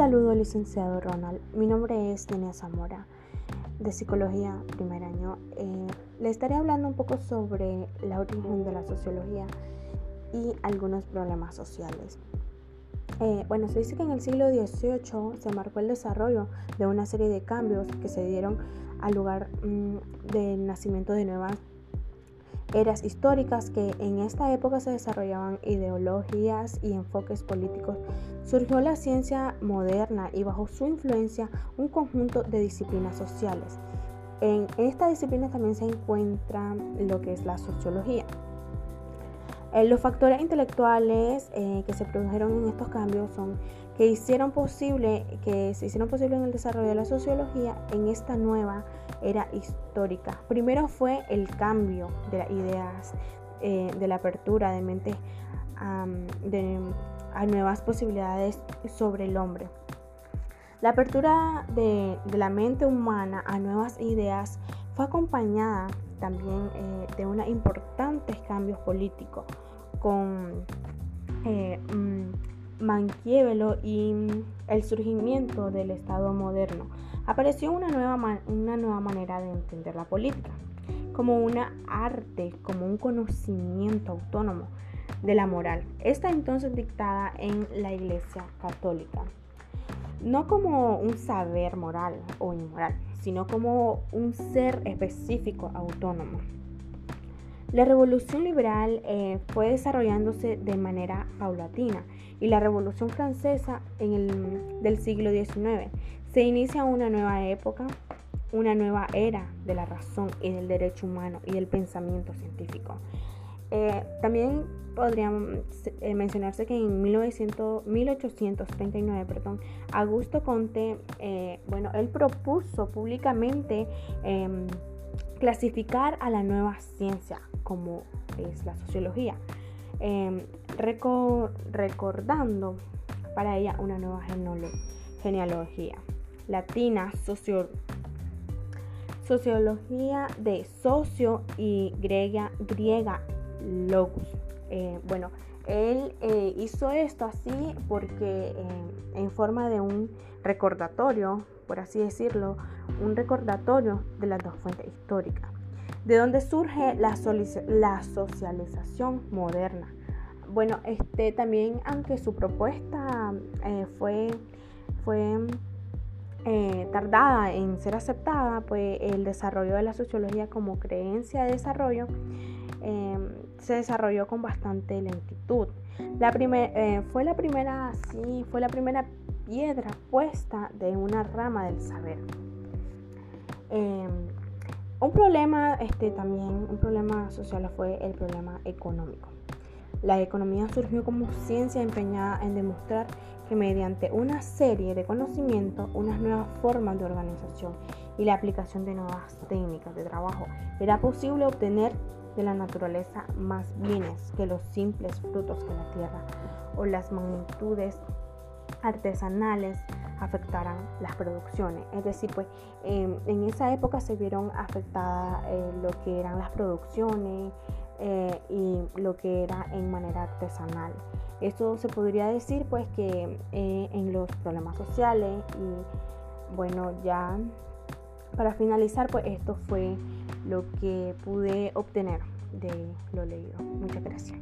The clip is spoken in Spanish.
saludo, licenciado Ronald. Mi nombre es Nenia Zamora, de Psicología, primer año. Eh, le estaré hablando un poco sobre la origen de la sociología y algunos problemas sociales. Eh, bueno, se dice que en el siglo XVIII se marcó el desarrollo de una serie de cambios que se dieron al lugar mm, del nacimiento de nuevas eras históricas que en esta época se desarrollaban ideologías y enfoques políticos, surgió la ciencia moderna y bajo su influencia un conjunto de disciplinas sociales. En esta disciplina también se encuentra lo que es la sociología. Eh, los factores intelectuales eh, que se produjeron en estos cambios son que hicieron posible, que se hicieron posible en el desarrollo de la sociología en esta nueva era histórica. Primero fue el cambio de las ideas, eh, de la apertura de mente a nuevas posibilidades sobre el hombre. La apertura de, la mente humana a nuevas ideas fue acompañada también eh, de unos importantes cambios políticos con eh, mm, Manquievelo y mm, el surgimiento del Estado moderno, apareció una nueva, una nueva manera de entender la política, como una arte, como un conocimiento autónomo de la moral. Esta entonces dictada en la Iglesia Católica, no como un saber moral o inmoral, sino como un ser específico autónomo. La revolución liberal eh, fue desarrollándose de manera paulatina y la revolución francesa en el, del siglo XIX se inicia una nueva época, una nueva era de la razón y del derecho humano y del pensamiento científico. Eh, también podría eh, mencionarse que en 1900, 1839, perdón, Augusto Conte, bueno, él propuso públicamente em, clasificar a la nueva ciencia como es la sociología, em, recordando para ella una nueva genealogía latina, sociología de socio y griega logos. Eh, bueno, él eh, hizo esto así porque en forma de un recordatorio, por así decirlo, un recordatorio de las dos fuentes históricas, de donde surge la, la socialización moderna. Bueno, este también, aunque su propuesta eh, fue, fue eh, tardada en ser aceptada, pues el desarrollo de la sociología como creencia de desarrollo em, se desarrolló con bastante lentitud. La eh, fue la primera, sí, fue la primera piedra puesta de una rama del saber. Em, un problema este, también, un problema social fue el problema económico. La economía surgió como ciencia empeñada en demostrar que mediante una serie de conocimientos, unas nuevas formas de organización y la aplicación de nuevas técnicas de trabajo, era posible obtener de la naturaleza más bienes que los simples frutos de la tierra o las magnitudes artesanales afectaran las producciones. Es decir, pues em, en esa época se vieron afectadas eh, lo que eran las producciones eh, y lo que era en manera artesanal. Esto se podría decir pues que eh, en los problemas sociales y bueno ya para finalizar pues esto fue lo que pude obtener de lo leído. Muchas gracias.